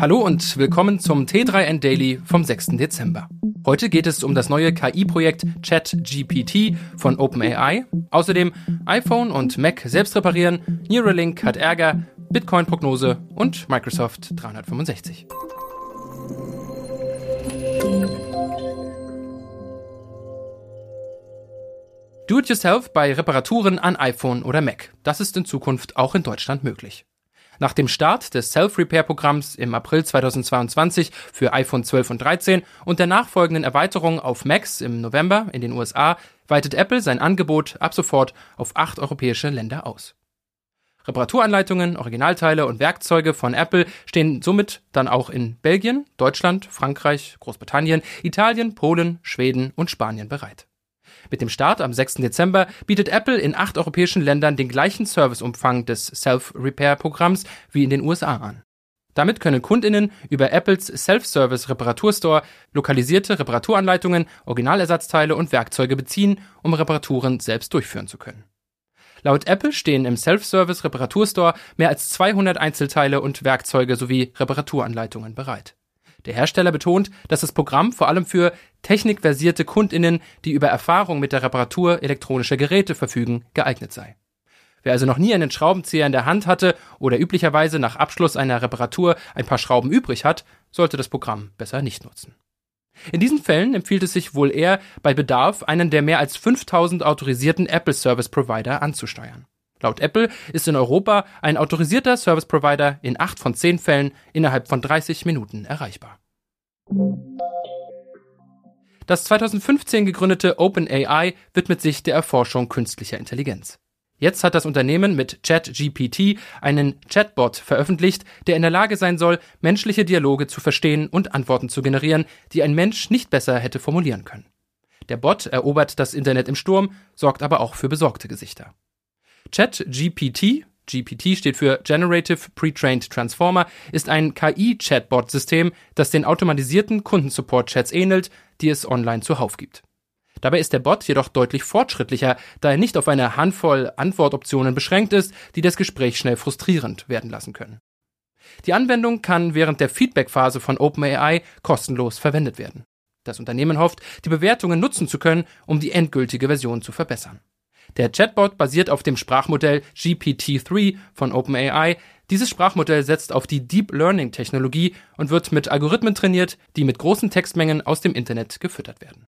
Hallo und willkommen zum T3N Daily vom 6. Dezember. Heute geht es um das neue KI-Projekt ChatGPT von OpenAI. Außerdem iPhone und Mac selbst reparieren, Neuralink hat Ärger, Bitcoin-Prognose und Microsoft 365. Do-it-yourself bei Reparaturen an iPhone oder Mac. Das ist in Zukunft auch in Deutschland möglich. Nach dem Start des Self-Repair-Programms im April 2022 für iPhone 12 und 13 und der nachfolgenden Erweiterung auf Macs im November in den USA weitet Apple sein Angebot ab sofort auf acht europäische Länder aus. Reparaturanleitungen, Originalteile und Werkzeuge von Apple stehen somit dann auch in Belgien, Deutschland, Frankreich, Großbritannien, Italien, Polen, Schweden und Spanien bereit. Mit dem Start am 6. Dezember bietet Apple in acht europäischen Ländern den gleichen Serviceumfang des Self-Repair-Programms wie in den USA an. Damit können Kundinnen über Apples Self-Service Reparaturstore lokalisierte Reparaturanleitungen, Originalersatzteile und Werkzeuge beziehen, um Reparaturen selbst durchführen zu können. Laut Apple stehen im Self-Service Reparaturstore mehr als 200 Einzelteile und Werkzeuge sowie Reparaturanleitungen bereit. Der Hersteller betont, dass das Programm vor allem für technikversierte Kundinnen, die über Erfahrung mit der Reparatur elektronischer Geräte verfügen, geeignet sei. Wer also noch nie einen Schraubenzieher in der Hand hatte oder üblicherweise nach Abschluss einer Reparatur ein paar Schrauben übrig hat, sollte das Programm besser nicht nutzen. In diesen Fällen empfiehlt es sich wohl eher, bei Bedarf einen der mehr als 5000 autorisierten Apple Service Provider anzusteuern. Laut Apple ist in Europa ein autorisierter Service Provider in acht von zehn Fällen innerhalb von 30 Minuten erreichbar. Das 2015 gegründete OpenAI widmet sich der Erforschung künstlicher Intelligenz. Jetzt hat das Unternehmen mit ChatGPT einen Chatbot veröffentlicht, der in der Lage sein soll, menschliche Dialoge zu verstehen und Antworten zu generieren, die ein Mensch nicht besser hätte formulieren können. Der Bot erobert das Internet im Sturm, sorgt aber auch für besorgte Gesichter. ChatGPT, GPT steht für Generative Pre-trained Transformer, ist ein KI-Chatbot-System, das den automatisierten Kundensupport-Chats ähnelt, die es online zuhauf gibt. Dabei ist der Bot jedoch deutlich fortschrittlicher, da er nicht auf eine Handvoll Antwortoptionen beschränkt ist, die das Gespräch schnell frustrierend werden lassen können. Die Anwendung kann während der Feedback-Phase von OpenAI kostenlos verwendet werden. Das Unternehmen hofft, die Bewertungen nutzen zu können, um die endgültige Version zu verbessern. Der Chatbot basiert auf dem Sprachmodell GPT-3 von OpenAI. Dieses Sprachmodell setzt auf die Deep Learning Technologie und wird mit Algorithmen trainiert, die mit großen Textmengen aus dem Internet gefüttert werden.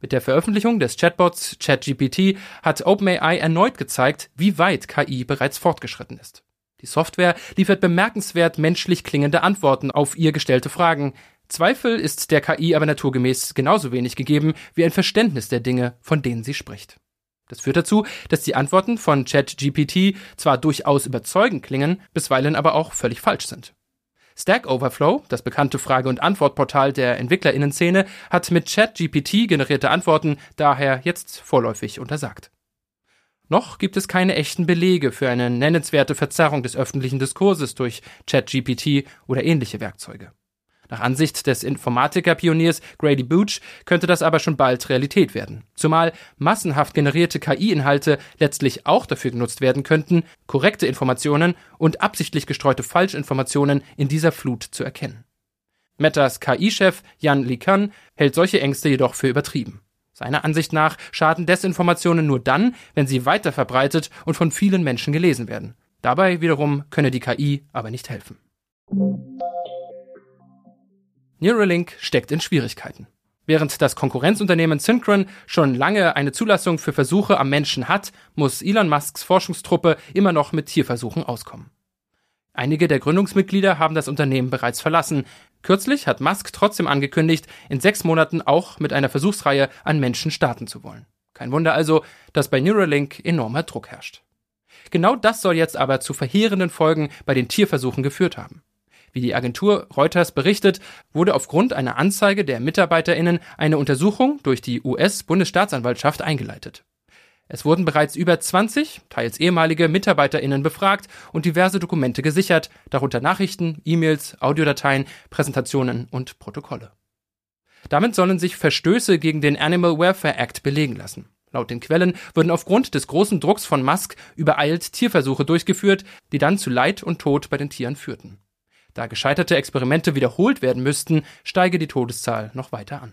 Mit der Veröffentlichung des Chatbots ChatGPT hat OpenAI erneut gezeigt, wie weit KI bereits fortgeschritten ist. Die Software liefert bemerkenswert menschlich klingende Antworten auf ihr gestellte Fragen. Zweifel ist der KI aber naturgemäß genauso wenig gegeben wie ein Verständnis der Dinge, von denen sie spricht. Das führt dazu, dass die Antworten von ChatGPT zwar durchaus überzeugend klingen, bisweilen aber auch völlig falsch sind. Stack Overflow, das bekannte Frage- und Antwortportal der Entwicklerinnenszene, hat mit ChatGPT generierte Antworten daher jetzt vorläufig untersagt. Noch gibt es keine echten Belege für eine nennenswerte Verzerrung des öffentlichen Diskurses durch ChatGPT oder ähnliche Werkzeuge. Nach Ansicht des Informatiker-Pioniers Grady Booch könnte das aber schon bald Realität werden. Zumal massenhaft generierte KI-Inhalte letztlich auch dafür genutzt werden könnten, korrekte Informationen und absichtlich gestreute Falschinformationen in dieser Flut zu erkennen. Metas KI-Chef Jan LeCun hält solche Ängste jedoch für übertrieben. Seiner Ansicht nach schaden Desinformationen nur dann, wenn sie weiter verbreitet und von vielen Menschen gelesen werden. Dabei wiederum könne die KI aber nicht helfen. Neuralink steckt in Schwierigkeiten. Während das Konkurrenzunternehmen Synchron schon lange eine Zulassung für Versuche am Menschen hat, muss Elon Musks Forschungstruppe immer noch mit Tierversuchen auskommen. Einige der Gründungsmitglieder haben das Unternehmen bereits verlassen. Kürzlich hat Musk trotzdem angekündigt, in sechs Monaten auch mit einer Versuchsreihe an Menschen starten zu wollen. Kein Wunder also, dass bei Neuralink enormer Druck herrscht. Genau das soll jetzt aber zu verheerenden Folgen bei den Tierversuchen geführt haben. Wie die Agentur Reuters berichtet, wurde aufgrund einer Anzeige der MitarbeiterInnen eine Untersuchung durch die US-Bundesstaatsanwaltschaft eingeleitet. Es wurden bereits über 20, teils ehemalige MitarbeiterInnen befragt und diverse Dokumente gesichert, darunter Nachrichten, E-Mails, Audiodateien, Präsentationen und Protokolle. Damit sollen sich Verstöße gegen den Animal Welfare Act belegen lassen. Laut den Quellen wurden aufgrund des großen Drucks von Musk übereilt Tierversuche durchgeführt, die dann zu Leid und Tod bei den Tieren führten. Da gescheiterte Experimente wiederholt werden müssten, steige die Todeszahl noch weiter an.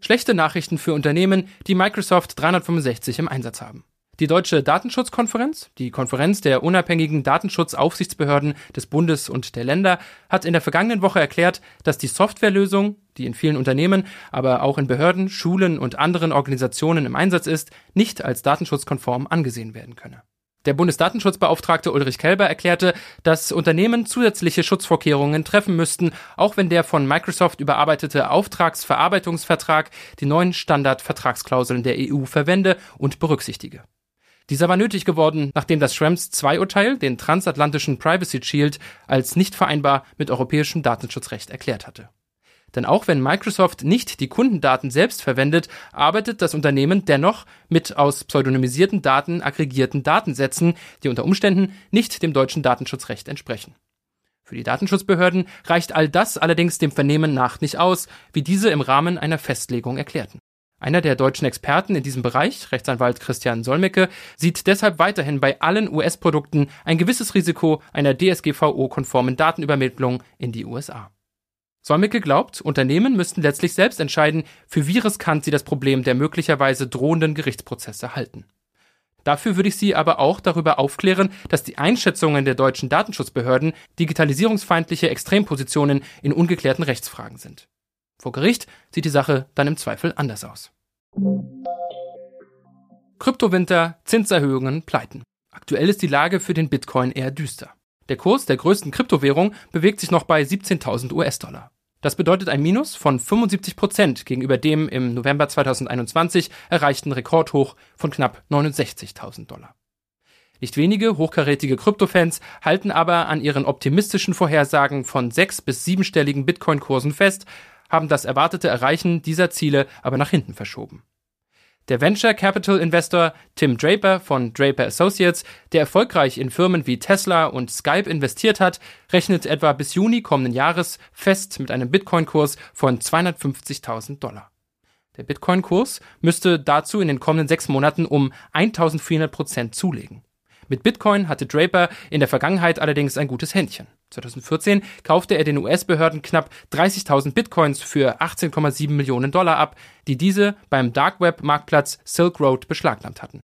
Schlechte Nachrichten für Unternehmen, die Microsoft 365 im Einsatz haben. Die Deutsche Datenschutzkonferenz, die Konferenz der unabhängigen Datenschutzaufsichtsbehörden des Bundes und der Länder, hat in der vergangenen Woche erklärt, dass die Softwarelösung, die in vielen Unternehmen, aber auch in Behörden, Schulen und anderen Organisationen im Einsatz ist, nicht als datenschutzkonform angesehen werden könne. Der Bundesdatenschutzbeauftragte Ulrich Kelber erklärte, dass Unternehmen zusätzliche Schutzvorkehrungen treffen müssten, auch wenn der von Microsoft überarbeitete Auftragsverarbeitungsvertrag die neuen Standardvertragsklauseln der EU verwende und berücksichtige. Dieser war nötig geworden, nachdem das Schrems II-Urteil den transatlantischen Privacy Shield als nicht vereinbar mit europäischem Datenschutzrecht erklärt hatte. Denn auch wenn Microsoft nicht die Kundendaten selbst verwendet, arbeitet das Unternehmen dennoch mit aus pseudonymisierten Daten aggregierten Datensätzen, die unter Umständen nicht dem deutschen Datenschutzrecht entsprechen. Für die Datenschutzbehörden reicht all das allerdings dem Vernehmen nach nicht aus, wie diese im Rahmen einer Festlegung erklärten. Einer der deutschen Experten in diesem Bereich, Rechtsanwalt Christian Solmecke, sieht deshalb weiterhin bei allen US-Produkten ein gewisses Risiko einer DSGVO-konformen Datenübermittlung in die USA. Solmecke glaubt, Unternehmen müssten letztlich selbst entscheiden, für wie riskant sie das Problem der möglicherweise drohenden Gerichtsprozesse halten. Dafür würde ich Sie aber auch darüber aufklären, dass die Einschätzungen der deutschen Datenschutzbehörden digitalisierungsfeindliche Extrempositionen in ungeklärten Rechtsfragen sind. Vor Gericht sieht die Sache dann im Zweifel anders aus. Kryptowinter, Zinserhöhungen, Pleiten. Aktuell ist die Lage für den Bitcoin eher düster. Der Kurs der größten Kryptowährung bewegt sich noch bei 17.000 US-Dollar. Das bedeutet ein Minus von 75 Prozent gegenüber dem im November 2021 erreichten Rekordhoch von knapp 69.000 Dollar. Nicht wenige hochkarätige Kryptofans halten aber an ihren optimistischen Vorhersagen von sechs- bis siebenstelligen Bitcoin-Kursen fest, haben das erwartete Erreichen dieser Ziele aber nach hinten verschoben. Der Venture Capital Investor Tim Draper von Draper Associates, der erfolgreich in Firmen wie Tesla und Skype investiert hat, rechnet etwa bis Juni kommenden Jahres fest mit einem Bitcoin-Kurs von 250.000 Dollar. Der Bitcoin-Kurs müsste dazu in den kommenden sechs Monaten um 1400 Prozent zulegen. Mit Bitcoin hatte Draper in der Vergangenheit allerdings ein gutes Händchen. 2014 kaufte er den US-Behörden knapp 30.000 Bitcoins für 18,7 Millionen Dollar ab, die diese beim Dark Web Marktplatz Silk Road beschlagnahmt hatten.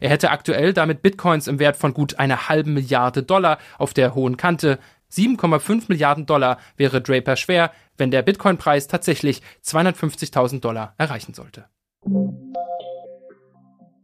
Er hätte aktuell damit Bitcoins im Wert von gut einer halben Milliarde Dollar auf der hohen Kante. 7,5 Milliarden Dollar wäre Draper schwer, wenn der Bitcoin-Preis tatsächlich 250.000 Dollar erreichen sollte.